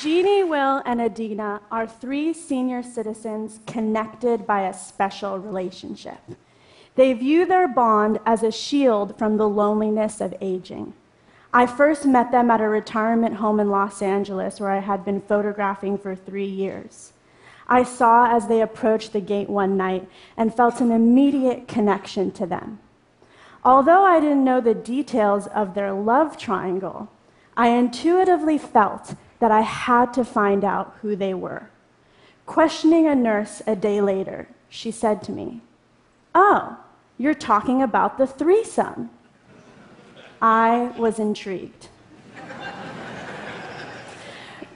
Jeannie, Will, and Adina are three senior citizens connected by a special relationship. They view their bond as a shield from the loneliness of aging. I first met them at a retirement home in Los Angeles where I had been photographing for three years. I saw as they approached the gate one night and felt an immediate connection to them. Although I didn't know the details of their love triangle, I intuitively felt that I had to find out who they were. Questioning a nurse a day later, she said to me, Oh, you're talking about the threesome. I was intrigued.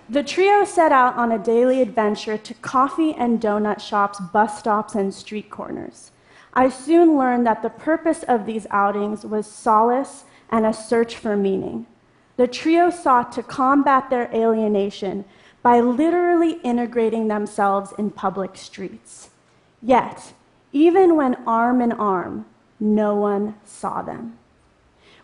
The trio set out on a daily adventure to coffee and donut shops, bus stops, and street corners. I soon learned that the purpose of these outings was solace and a search for meaning. The trio sought to combat their alienation by literally integrating themselves in public streets. Yet, even when arm in arm, no one saw them.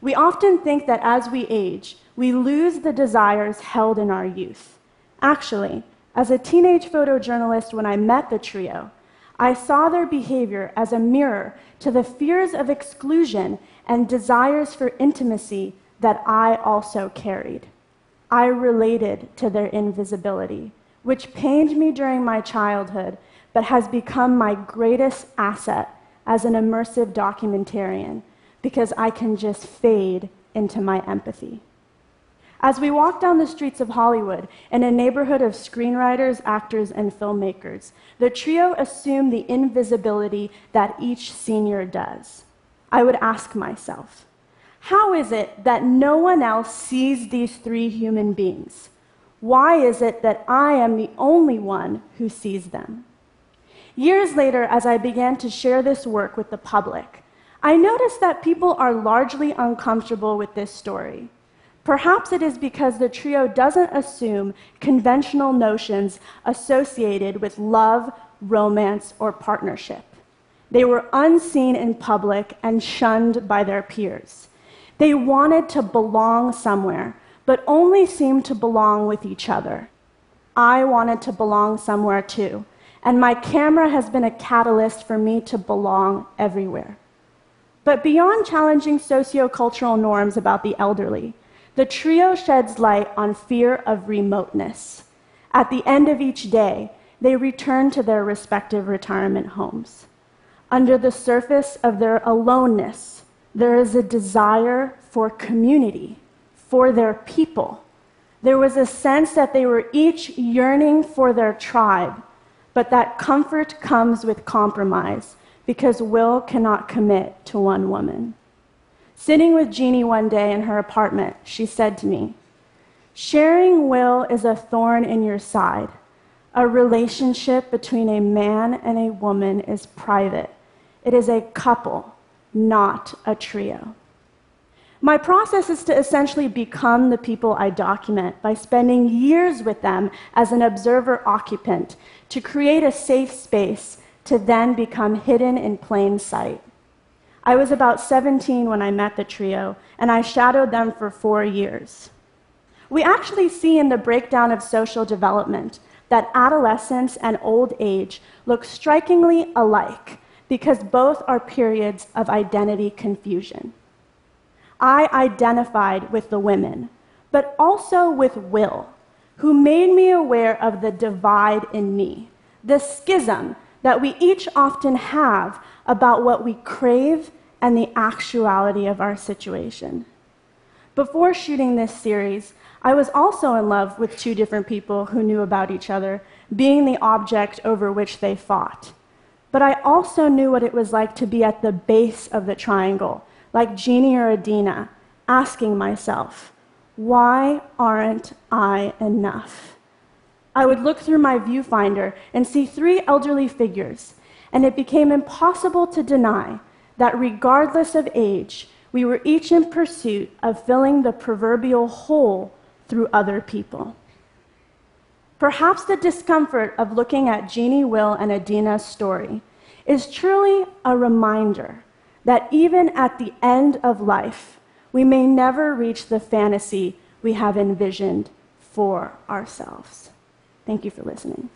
We often think that as we age, we lose the desires held in our youth. Actually, as a teenage photojournalist, when I met the trio, I saw their behavior as a mirror to the fears of exclusion and desires for intimacy that I also carried. I related to their invisibility, which pained me during my childhood, but has become my greatest asset as an immersive documentarian because I can just fade into my empathy. As we walk down the streets of Hollywood in a neighborhood of screenwriters, actors, and filmmakers, the trio assume the invisibility that each senior does. I would ask myself, how is it that no one else sees these three human beings? Why is it that I am the only one who sees them? Years later, as I began to share this work with the public, I noticed that people are largely uncomfortable with this story. Perhaps it is because the trio doesn't assume conventional notions associated with love, romance, or partnership. They were unseen in public and shunned by their peers. They wanted to belong somewhere, but only seemed to belong with each other. I wanted to belong somewhere too, and my camera has been a catalyst for me to belong everywhere. But beyond challenging sociocultural norms about the elderly, the trio sheds light on fear of remoteness. At the end of each day, they return to their respective retirement homes. Under the surface of their aloneness, there is a desire for community, for their people. There was a sense that they were each yearning for their tribe, but that comfort comes with compromise because Will cannot commit to one woman. Sitting with Jeannie one day in her apartment, she said to me, Sharing Will is a thorn in your side. A relationship between a man and a woman is private. It is a couple, not a trio. My process is to essentially become the people I document by spending years with them as an observer occupant to create a safe space to then become hidden in plain sight. I was about 17 when I met the trio, and I shadowed them for four years. We actually see in the breakdown of social development that adolescence and old age look strikingly alike because both are periods of identity confusion. I identified with the women, but also with Will, who made me aware of the divide in me, the schism that we each often have about what we crave and the actuality of our situation. Before shooting this series, I was also in love with two different people who knew about each other, being the object over which they fought. But I also knew what it was like to be at the base of the triangle, like Jeannie or Adina, asking myself, why aren't I enough? I would look through my viewfinder and see three elderly figures, and it became impossible to deny that regardless of age, we were each in pursuit of filling the proverbial hole through other people. Perhaps the discomfort of looking at Jeannie, Will, and Adina's story is truly a reminder that even at the end of life, we may never reach the fantasy we have envisioned for ourselves. Thank you for listening.